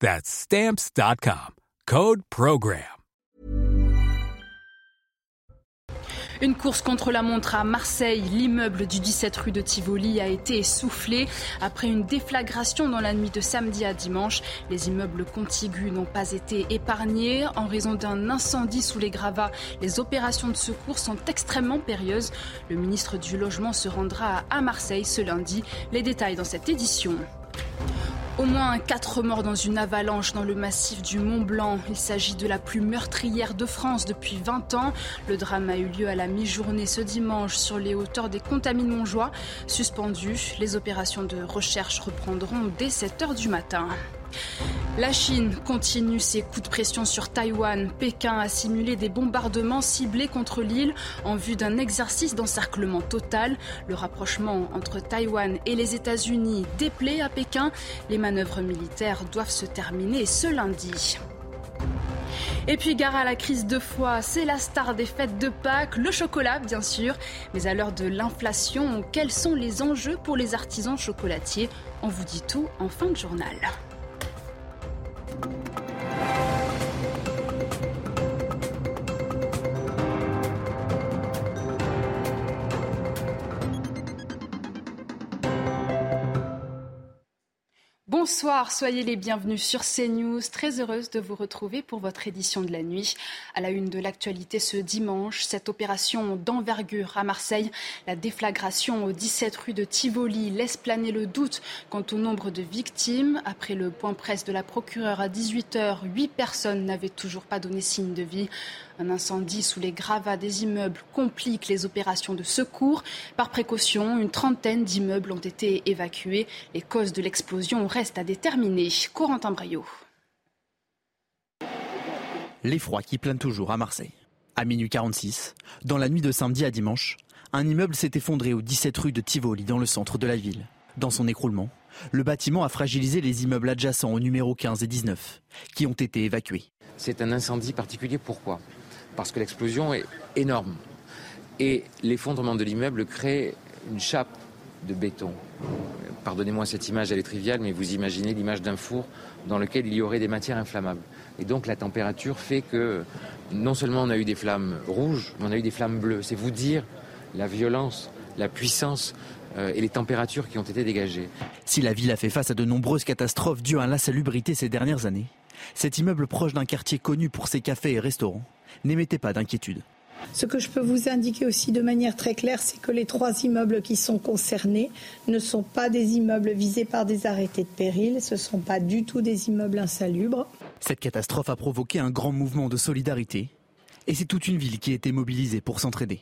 That's stamps.com. Code Program. Une course contre la montre à Marseille. L'immeuble du 17 rue de Tivoli a été essoufflé après une déflagration dans la nuit de samedi à dimanche. Les immeubles contigus n'ont pas été épargnés en raison d'un incendie sous les gravats. Les opérations de secours sont extrêmement périlleuses. Le ministre du Logement se rendra à Marseille ce lundi. Les détails dans cette édition. Au moins quatre morts dans une avalanche dans le massif du Mont Blanc. Il s'agit de la plus meurtrière de France depuis 20 ans. Le drame a eu lieu à la mi-journée ce dimanche sur les hauteurs des Contamines Montjoie. Suspendues, les opérations de recherche reprendront dès 7 heures du matin. La Chine continue ses coups de pression sur Taïwan. Pékin a simulé des bombardements ciblés contre l'île en vue d'un exercice d'encerclement total. Le rapprochement entre Taïwan et les États-Unis déplaît à Pékin. Les manœuvres militaires doivent se terminer ce lundi. Et puis gare à la crise de foi, c'est la star des fêtes de Pâques, le chocolat bien sûr. Mais à l'heure de l'inflation, quels sont les enjeux pour les artisans chocolatiers? On vous dit tout en fin de journal. Bonsoir, soyez les bienvenus sur CNews. Très heureuse de vous retrouver pour votre édition de la nuit. À la une de l'actualité ce dimanche, cette opération d'envergure à Marseille, la déflagration au 17 rue de Tivoli laisse planer le doute quant au nombre de victimes. Après le point presse de la procureure à 18h, huit personnes n'avaient toujours pas donné signe de vie. Un incendie sous les gravats des immeubles complique les opérations de secours. Par précaution, une trentaine d'immeubles ont été évacués. Les causes de l'explosion restent à déterminer. Corentin Braillot. L'effroi qui plane toujours à Marseille. À minuit 46, dans la nuit de samedi à dimanche, un immeuble s'est effondré au 17 rue de Tivoli dans le centre de la ville. Dans son écroulement, le bâtiment a fragilisé les immeubles adjacents au numéro 15 et 19, qui ont été évacués. C'est un incendie particulier, pourquoi? Parce que l'explosion est énorme. Et l'effondrement de l'immeuble crée une chape de béton. Pardonnez-moi cette image, elle est triviale, mais vous imaginez l'image d'un four dans lequel il y aurait des matières inflammables. Et donc la température fait que non seulement on a eu des flammes rouges, mais on a eu des flammes bleues. C'est vous dire la violence, la puissance euh, et les températures qui ont été dégagées. Si la ville a fait face à de nombreuses catastrophes dues à l'insalubrité ces dernières années, cet immeuble proche d'un quartier connu pour ses cafés et restaurants n'émettez pas d'inquiétude. Ce que je peux vous indiquer aussi de manière très claire, c'est que les trois immeubles qui sont concernés ne sont pas des immeubles visés par des arrêtés de péril, ce ne sont pas du tout des immeubles insalubres. Cette catastrophe a provoqué un grand mouvement de solidarité et c'est toute une ville qui a été mobilisée pour s'entraider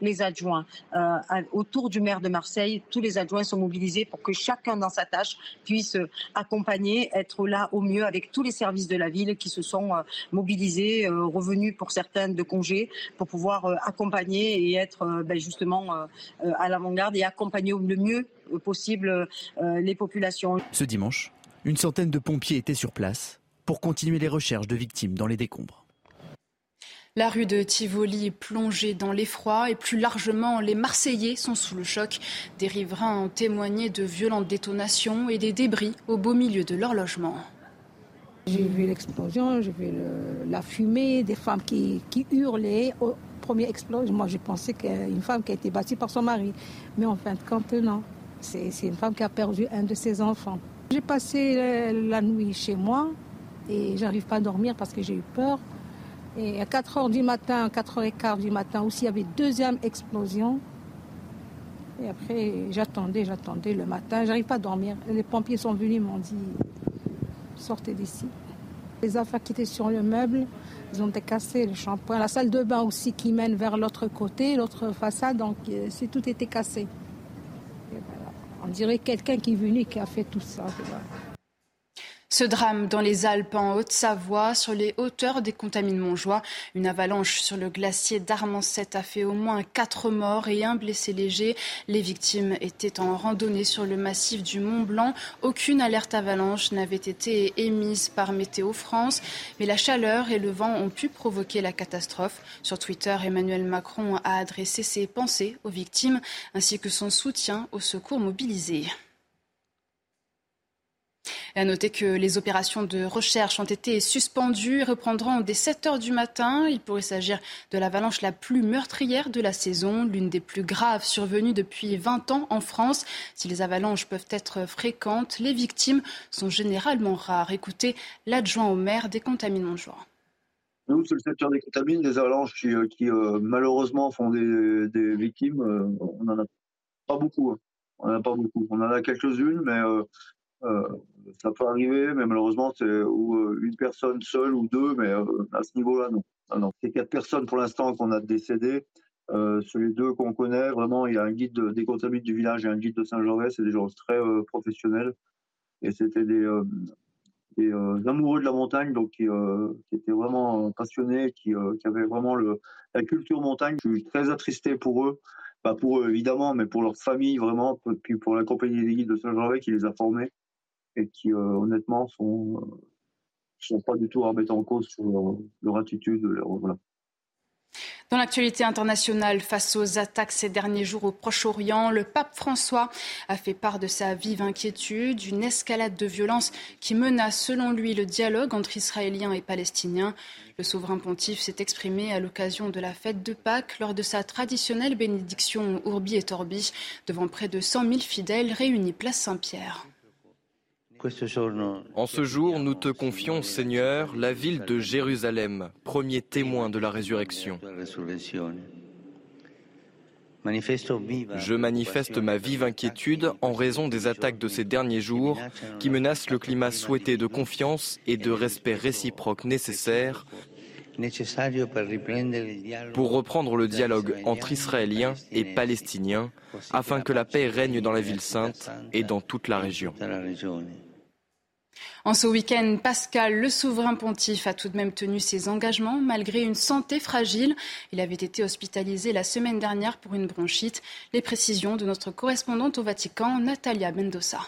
les adjoints euh, autour du maire de Marseille, tous les adjoints sont mobilisés pour que chacun dans sa tâche puisse euh, accompagner, être là au mieux avec tous les services de la ville qui se sont euh, mobilisés, revenus pour certains de congés, pour pouvoir accompagner et être ben, justement à l'avant-garde et accompagner le mieux possible les populations. Ce dimanche, une centaine de pompiers étaient sur place pour continuer les recherches de victimes dans les décombres. La rue de Tivoli est plongée dans l'effroi et plus largement, les Marseillais sont sous le choc. Des riverains ont témoigné de violentes détonations et des débris au beau milieu de leur logement. J'ai vu l'explosion, j'ai vu la fumée, des femmes qui, hurlaient. Au premier explosion, moi j'ai pensé qu'une femme qui a été battue par son mari. Mais en fin de compte, non. C'est une femme qui a perdu un de ses enfants. J'ai passé la nuit chez moi et j'arrive pas à dormir parce que j'ai eu peur. Et à 4 h du matin, 4 h 15 du matin aussi, il y avait deuxième explosion. Et après, j'attendais, j'attendais le matin. J'arrive pas à dormir. Les pompiers sont venus, m'ont dit sortez d'ici. Les affaires qui étaient sur le meuble, ils ont été le shampoing. La salle de bain aussi qui mène vers l'autre côté, l'autre façade, donc euh, c'est tout était cassé. On dirait quelqu'un qui est venu qui a fait tout ça. Ce drame dans les Alpes en Haute-Savoie, sur les hauteurs des Contamines Montjoie, une avalanche sur le glacier d'Armancette a fait au moins quatre morts et un blessé léger. Les victimes étaient en randonnée sur le massif du Mont Blanc. Aucune alerte avalanche n'avait été émise par Météo France, mais la chaleur et le vent ont pu provoquer la catastrophe. Sur Twitter, Emmanuel Macron a adressé ses pensées aux victimes ainsi que son soutien aux secours mobilisés. À noter que les opérations de recherche ont été suspendues et reprendront dès 7 heures du matin. Il pourrait s'agir de l'avalanche la plus meurtrière de la saison, l'une des plus graves survenues depuis 20 ans en France. Si les avalanches peuvent être fréquentes, les victimes sont généralement rares. Écoutez l'adjoint au maire des Contamines Montjoie. Nous, c'est le secteur des contamines, des avalanches qui, euh, euh, malheureusement font des, victimes. Euh, on n'en a pas beaucoup. Hein. On n'en a pas beaucoup. On en a quelques-unes, mais ça peut arriver, mais malheureusement, c'est ou euh, une personne seule ou deux, mais euh, à ce niveau-là, non. Ah. C'est quatre personnes pour l'instant qu'on a décédées. Euh, sur les deux qu'on connaît, vraiment, il y a un guide des contaminés du village et un guide de Saint-Gervais. C'est des gens très professionnels. Et c'était des, amoureux de la montagne, donc qui, étaient vraiment passionnés, qui, avaient vraiment la culture montagne. Je suis très attristé pour eux. Pas pour eux, évidemment, mais pour leur famille, vraiment. Puis pour la compagnie des guides de Saint-Gervais qui les a formés et qui euh, honnêtement sont euh, sont pas du tout à remettre en cause sur leur, attitude. Dans l'actualité internationale, face aux attaques ces derniers jours au Proche-Orient, le pape François a fait part de sa vive inquiétude, une escalade de violence qui menace, selon lui, le dialogue entre Israéliens et Palestiniens. Le souverain pontife s'est exprimé à l'occasion de la fête de Pâques lors de sa traditionnelle bénédiction Urbi et Torbi devant près de 100 000 fidèles réunis place Saint-Pierre. En ce jour, nous te confions, Seigneur, la ville de Jérusalem, premier témoin de la résurrection. Je manifeste ma vive inquiétude en raison des attaques de ces derniers jours qui menacent le climat souhaité de confiance et de respect réciproque nécessaire pour reprendre le dialogue entre Israéliens et Palestiniens afin que la paix règne dans la ville sainte et dans toute la région. En ce week-end, Pascal, le souverain pontife, a tout de même tenu ses engagements malgré une santé fragile. Il avait été hospitalisé la semaine dernière pour une bronchite. Les précisions de notre correspondante au Vatican, Natalia Mendoza.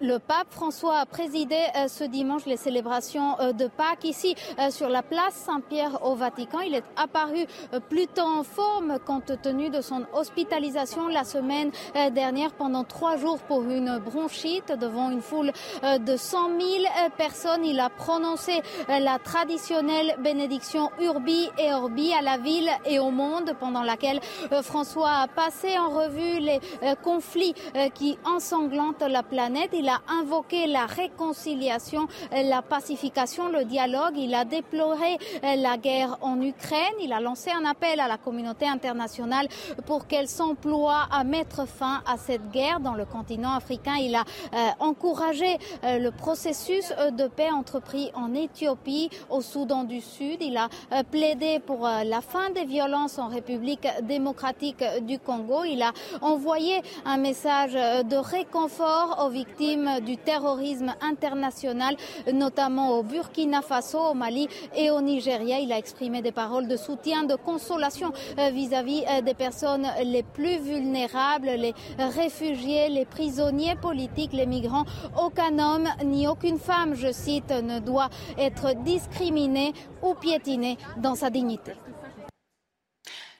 Le pape François a présidé euh, ce dimanche les célébrations euh, de Pâques ici euh, sur la place Saint-Pierre au Vatican. Il est apparu plutôt en forme compte tenu de son hospitalisation la semaine dernière pendant trois jours pour une bronchite devant une foule de 100 000 personnes. Il a prononcé la traditionnelle bénédiction Urbi et Orbi à la ville et au monde pendant laquelle François a passé en revue les conflits qui ensanglantent la planète. Il a invoqué la réconciliation, la pacification, le dialogue. Il a déploré euh, la guerre en Ukraine. Il a lancé un appel à la communauté internationale pour qu'elle s'emploie à mettre fin à cette guerre dans le continent africain. Il a euh, encouragé euh, le processus de paix entrepris en Éthiopie, au Soudan du Sud. Il a plaidé pour la fin des violences en République démocratique du Congo. Il a envoyé un message de réconfort aux victimes du terrorisme international, notamment au Burkina Faso, au Mali et au Nigeria. Il a exprimé des paroles de soutien, de consolation euh, vis-à-vis euh, des personnes les plus vulnérables, les réfugiés, les prisonniers politiques, les migrants. Aucun homme ni aucune femme, je cite, ne doit être discriminé ou piétiné dans sa dignité.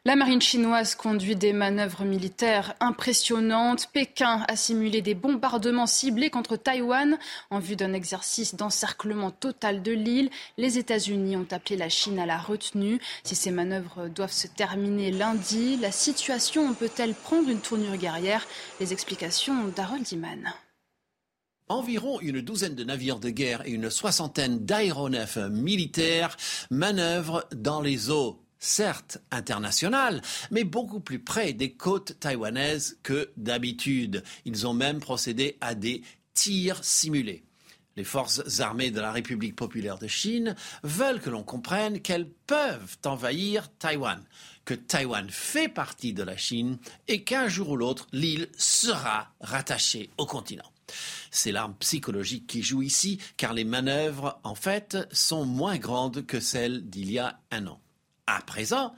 La marine chinoise conduit des manœuvres militaires impressionnantes. Pékin a simulé des bombardements ciblés contre Taïwan en vue d'un exercice d'encerclement total de l'île. Les États-Unis ont appelé la Chine à la retenue. Si ces manœuvres doivent se terminer lundi, la situation peut-elle prendre une tournure guerrière? Les explications d'Harold Iman. Environ une douzaine de navires de guerre et une soixantaine d'aéronefs militaires manœuvrent dans les eaux certes internationales, mais beaucoup plus près des côtes taïwanaises que d'habitude. Ils ont même procédé à des tirs simulés. Les forces armées de la République populaire de Chine veulent que l'on comprenne qu'elles peuvent envahir Taïwan, que Taïwan fait partie de la Chine et qu'un jour ou l'autre, l'île sera rattachée au continent. C'est l'arme psychologique qui joue ici, car les manœuvres, en fait, sont moins grandes que celles d'il y a un an. À présent,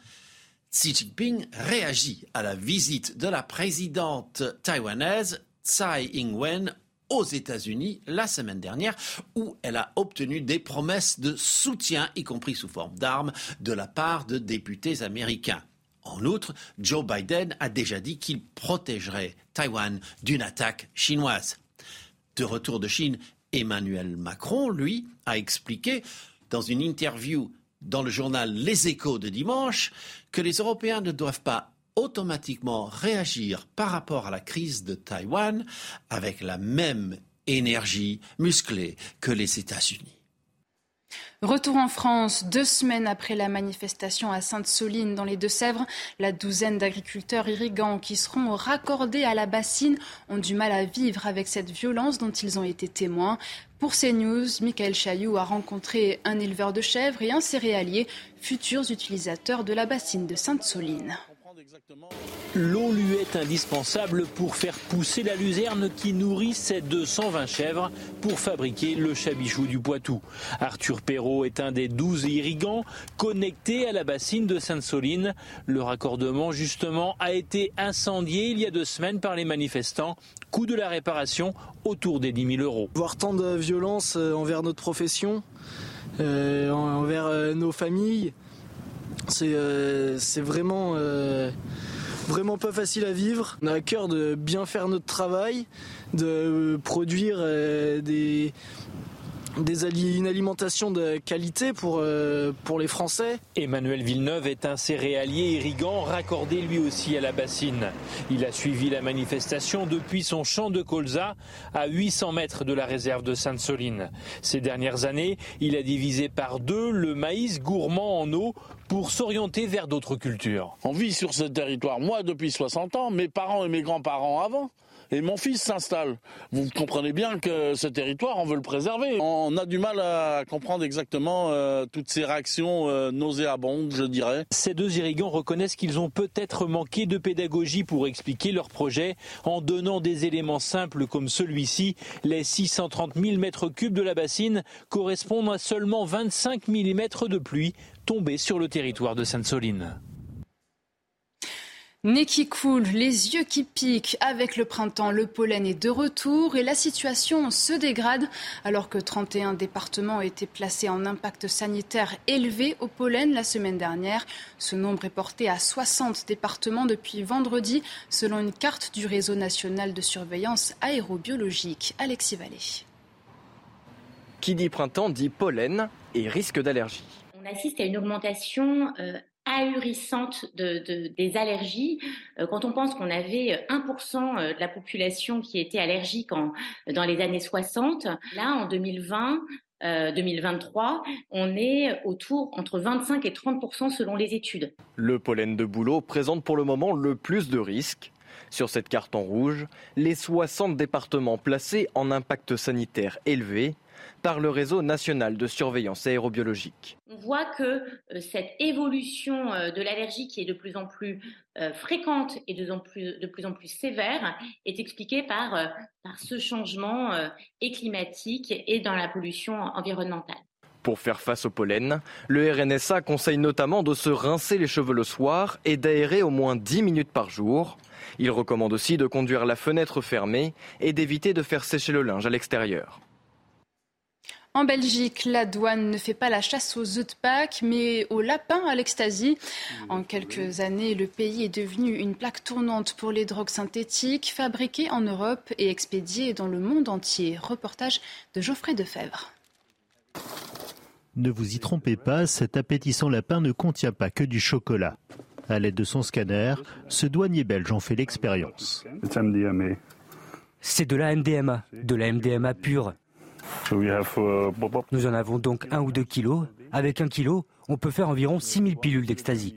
Xi Jinping réagit à la visite de la présidente taïwanaise Tsai Ing-wen aux États-Unis la semaine dernière, où elle a obtenu des promesses de soutien, y compris sous forme d'armes, de la part de députés américains. En outre, Joe Biden a déjà dit qu'il protégerait Taïwan d'une attaque chinoise. De retour de Chine, Emmanuel Macron, lui, a expliqué dans une interview dans le journal Les Échos de dimanche que les Européens ne doivent pas automatiquement réagir par rapport à la crise de Taïwan avec la même énergie musclée que les États-Unis. Retour en France, deux semaines après la manifestation à Sainte-Soline dans les Deux-Sèvres, la douzaine d'agriculteurs irrigants qui seront raccordés à la bassine ont du mal à vivre avec cette violence dont ils ont été témoins. Pour CNews, Michael Chailloux a rencontré un éleveur de chèvres et un céréalier, futurs utilisateurs de la bassine de Sainte-Soline. L'eau lui est indispensable pour faire pousser la luzerne qui nourrit ses 220 chèvres pour fabriquer le chabichou du Poitou. Arthur Perrault est un des 12 irrigants connectés à la bassine de Sainte-Soline. Le raccordement, justement, a été incendié il y a deux semaines par les manifestants. Coût de la réparation autour des 10 000 euros. Voir tant de violence euh, envers notre profession, euh, envers euh, nos familles, c'est vraiment vraiment pas facile à vivre. On a à cœur de bien faire notre travail, de produire euh, des, une alimentation de qualité pour, euh, pour les Français. Emmanuel Villeneuve est un céréalier irrigant raccordé lui aussi à la bassine. Il a suivi la manifestation depuis son champ de colza à 800 mètres de la réserve de Sainte-Soline. Ces dernières années, il a divisé par deux le maïs gourmand en eau pour s'orienter vers d'autres cultures. On vit sur ce territoire, moi depuis 60 ans, mes parents et mes grands-parents avant et mon fils s'installe. Vous comprenez bien que ce territoire, on veut le préserver. On a du mal à comprendre exactement euh, toutes ces réactions euh, nauséabondes, je dirais. Ces deux irrigants reconnaissent qu'ils ont peut-être manqué de pédagogie pour expliquer leur projet en donnant des éléments simples comme celui-ci. Les 630 000 mètres cubes de la bassine correspondent à seulement 25 mm de pluie tombés sur le territoire de Sainte-Soline. Nez qui coule, les yeux qui piquent. Avec le printemps, le pollen est de retour et la situation se dégrade alors que 31 départements ont été placés en impact sanitaire élevé au pollen la semaine dernière. Ce nombre est porté à 60 départements depuis vendredi selon une carte du réseau national de surveillance aérobiologique. Alexis Vallée. Qui dit printemps dit pollen et risque d'allergie. On assiste à une augmentation euh, ahurissante de, des allergies. Euh, quand on pense qu'on avait 1% euh, de la population qui était allergique en, dans les années 60, là en 2020, 2023, euh, on est autour entre 25 et 30% selon les études. Le pollen de bouleau présente pour le moment le plus de risques. Sur cette carte en rouge, les 60 départements placés en impact sanitaire élevé par le réseau national de surveillance aérobiologique. On voit que euh, cette évolution euh, de l'allergie qui est de plus en plus euh, fréquente et de, plus, en plus sévère est expliquée par, par ce changement climatique et dans la pollution environnementale. Pour faire face au pollen, le RNSA conseille notamment de se rincer les cheveux le soir et d'aérer au moins 10 minutes par jour. Il recommande aussi de conduire la fenêtre fermée et d'éviter de faire sécher le linge à l'extérieur. En Belgique, la douane ne fait pas la chasse aux œufs de Pâques, mais aux lapins à l'extasie. En quelques années, le pays est devenu une plaque tournante pour les drogues synthétiques fabriquées en Europe et expédiées dans le monde entier. Reportage de Geoffrey Defebvre. Ne vous y trompez pas, cet appétissant lapin ne contient pas que du chocolat. À l'aide de son scanner, ce douanier belge en fait l'expérience. C'est de la MDMA, de la MDMA pure. Nous en avons donc un ou deux kilos. Avec un kilo, on peut faire environ 6000 pilules d'ecstasy.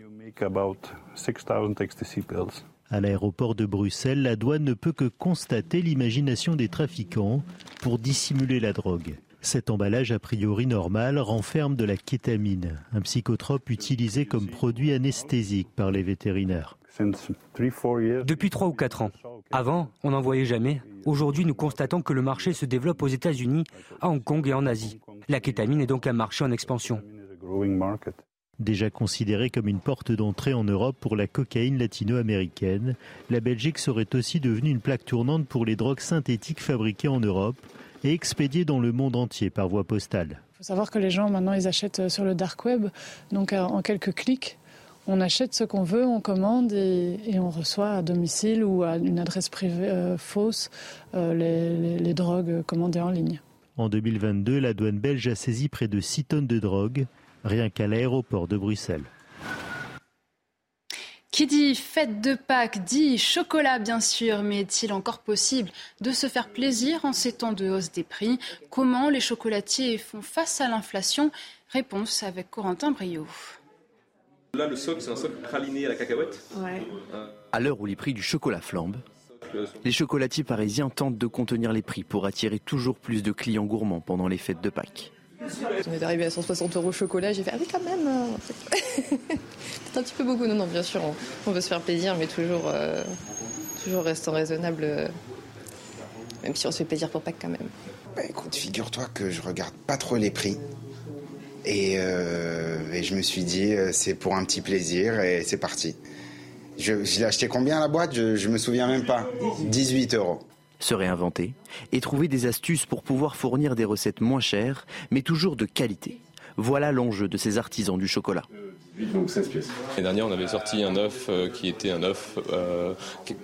À l'aéroport de Bruxelles, la douane ne peut que constater l'imagination des trafiquants pour dissimuler la drogue. Cet emballage a priori normal renferme de la kétamine, un psychotrope utilisé comme produit anesthésique par les vétérinaires. Depuis trois ou quatre ans. Avant, on n'en voyait jamais. Aujourd'hui, nous constatons que le marché se développe aux États-Unis, à Hong Kong et en Asie. La kétamine est donc un marché en expansion. Déjà considérée comme une porte d'entrée en Europe pour la cocaïne latino-américaine, la Belgique serait aussi devenue une plaque tournante pour les drogues synthétiques fabriquées en Europe et expédiées dans le monde entier par voie postale. Il faut savoir que les gens maintenant ils achètent euh, sur le dark web, donc euh, en quelques clics, on achète ce qu'on veut, on commande et, on reçoit à domicile ou à une adresse privée euh, fausse les drogues commandées en ligne. En 2022, la douane belge a saisi près de 6 tonnes de drogue, rien qu'à l'aéroport de Bruxelles. Qui dit fête de Pâques dit chocolat bien sûr, mais est-il encore possible de se faire plaisir en ces temps de hausse des prix? Comment les chocolatiers font face à l'inflation? Réponse avec Corentin Brio. Là, le soc, c'est un soc praliné à la cacahuète. À l'heure où les prix du chocolat flambent, les chocolatiers parisiens tentent de contenir les prix pour attirer toujours plus de clients gourmands pendant les fêtes de Pâques. On est arrivé à 160 euros chocolat, j'ai fait ah oui quand même. Hein. C'est un petit peu beaucoup. Non non bien sûr on, veut se faire plaisir mais toujours euh, toujours restant raisonnable. Euh, même si on se fait plaisir pour Pâques quand même. Bah, écoute, figure-toi que je regarde pas trop les prix. Et, euh, je me suis dit, c'est pour un petit plaisir et c'est parti. Je, l'ai acheté combien la boîte? Je, je me souviens même pas. 18 euros se réinventer et trouver des astuces pour pouvoir fournir des recettes moins chères, mais toujours de qualité. Voilà l'enjeu de ces artisans du chocolat. L'année dernière, on avait sorti un œuf euh, qui était un œuf euh,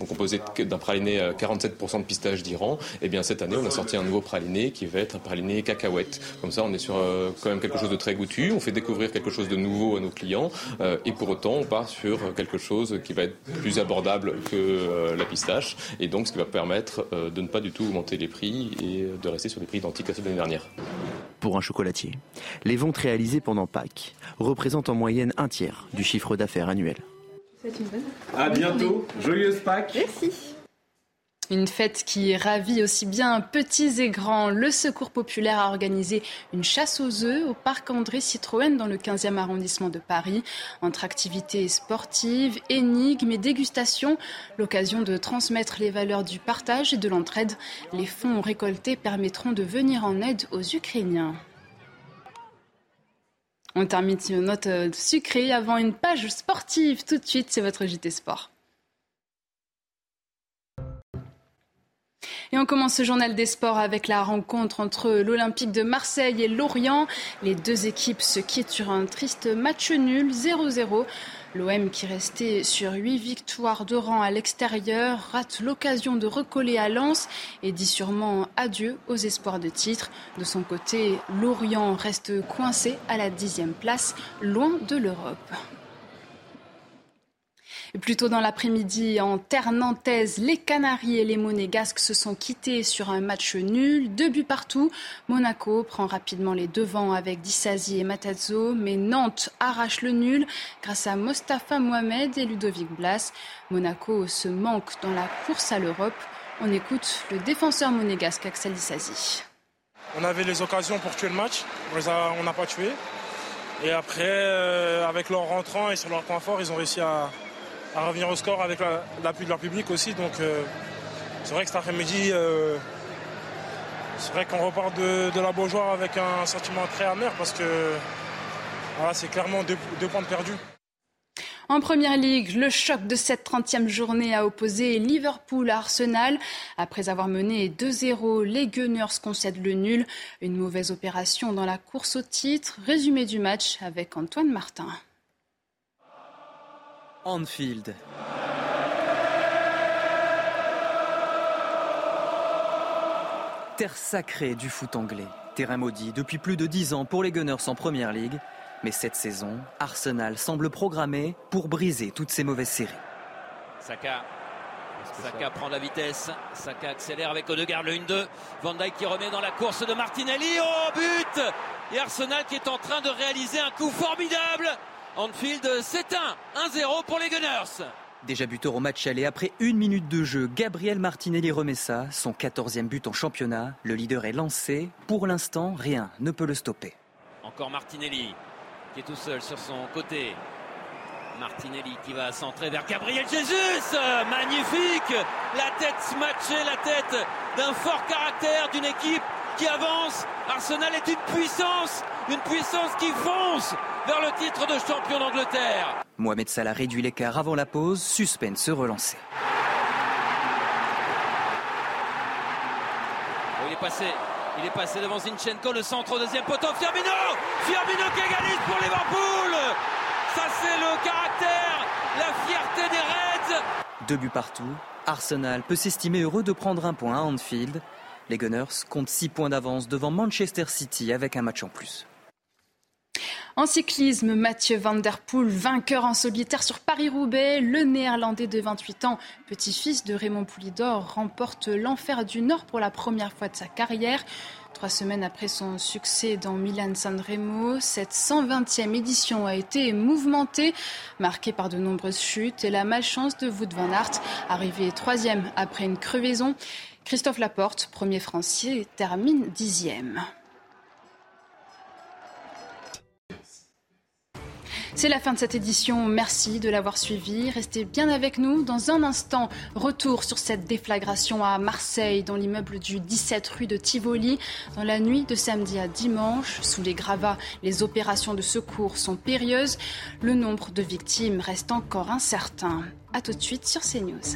composé d'un praliné à 47% de pistache d'Iran. Et eh bien cette année, on a sorti un nouveau praliné qui va être un praliné cacahuète. Comme ça, on est sur euh, quand même quelque chose de très goûtu. On fait découvrir quelque chose de nouveau à nos clients. et pour autant, on part sur quelque chose qui va être plus abordable que la pistache. Et donc, ce qui va permettre de ne pas du tout augmenter les prix et de rester sur des prix identiques à ceux de l'année dernière. Pour un chocolatier, les ventes réalisées pendant Pâques représentent en moyenne un tiers du chiffre d'affaires annuel. Une bonne. À bientôt. Joyeuse Pâques. Merci. Une fête qui ravit aussi bien petits et grands. Le Secours populaire a organisé une chasse aux œufs au parc André Citroën dans le 15e arrondissement de Paris. Entre activités sportives, énigmes et dégustations, l'occasion de transmettre les valeurs du partage et de l'entraide. Les fonds récoltés permettront de venir en aide aux Ukrainiens. On termine sur une note euh, sucrée avant une page sportive. Tout de suite, c'est votre JT Sport. Et on commence ce journal des sports avec la rencontre entre l'Olympique de Marseille et Lorient. Les deux équipes se quittent sur un triste match nul 0-0. L'OM qui restait sur huit victoires de rang à l'extérieur rate l'occasion de recoller à Lens et dit sûrement adieu aux espoirs de titre. De son côté, Lorient reste coincé à la dixième place, loin de l'Europe. Plus tôt dans l'après-midi, en terre nantaise, les Canaries et les Monégasques se sont quittés sur un match nul, deux buts partout. Monaco prend rapidement les devants avec Dissasi et Matazzo, mais Nantes arrache le nul grâce à Mostafa Mohamed et Ludovic Blas. Monaco se manque dans la course à l'Europe. On écoute le défenseur monégasque Axel Dissasi. On avait les occasions pour tuer le match, on n'a pas tué. Et après, euh, avec leur rentrant et sur leur point fort, ils ont réussi à, à revenir au score avec l'appui de leur public aussi. Donc euh, c'est vrai que cet après-midi, euh, c'est vrai qu'on repart de, la Beaujoire avec un sentiment très amer parce que voilà, c'est clairement deux, points de perdus. En première ligue, le choc de cette 30e journée a opposé Liverpool à Arsenal. Après avoir mené 2-0, les Gunners concèdent le nul. Une mauvaise opération dans la course au titre. Résumé du match avec Antoine Martin. Anfield. Terre sacrée du foot anglais. Terrain maudit depuis plus de 10 ans pour les Gunners en Première Ligue. Mais cette saison, Arsenal semble programmé pour briser toutes ces mauvaises séries. Saka, Saka prend la vitesse. Saka accélère avec Odegaard le 1-2. Van Dijk qui remet dans la course de Martinelli. Oh, but Et Arsenal qui est en train de réaliser un coup formidable. Anfield s'éteint. 1-0 pour les Gunners. Déjà buteur au match aller après une minute de jeu, Gabriel Martinelli remet ça, son 14e but en championnat. Le leader est lancé. Pour l'instant, rien ne peut le stopper. Encore Martinelli qui est tout seul sur son côté. Martinelli qui va centrer vers Gabriel Jesus. Magnifique. La tête matchée, la tête d'un fort caractère, d'une équipe qui avance. Arsenal est une puissance, une puissance qui fonce vers le titre de champion d'Angleterre. Mohamed Salah réduit l'écart avant la pause, suspense se relancer. Oh, il est passé, il est passé devant Zinchenko, le centre au deuxième poteau. Firmino Firmino qui égalise pour Liverpool Ça c'est le caractère, la fierté des Reds Deux buts partout. Arsenal peut s'estimer heureux de prendre un point à Anfield. Les Gunners comptent 6 points d'avance devant Manchester City avec un match en plus. En cyclisme, Mathieu Van Der Poel, vainqueur en solitaire sur Paris-Roubaix. Le néerlandais de 28 ans, petit-fils de Raymond Poulidor, remporte l'enfer du Nord pour la première fois de sa carrière. Trois semaines après son succès dans Milan-San Remo, cette 120e édition a été mouvementée, marquée par de nombreuses chutes et la malchance de Wout van Aert, arrivé troisième après une crevaison. Christophe Laporte, premier français, termine dixième. C'est la fin de cette édition. Merci de l'avoir suivi. Restez bien avec nous. Dans un instant, retour sur cette déflagration à Marseille, dans l'immeuble du 17 rue de Tivoli. Dans la nuit de samedi à dimanche, sous les gravats, les opérations de secours sont périlleuses. Le nombre de victimes reste encore incertain. A tout de suite sur CNews.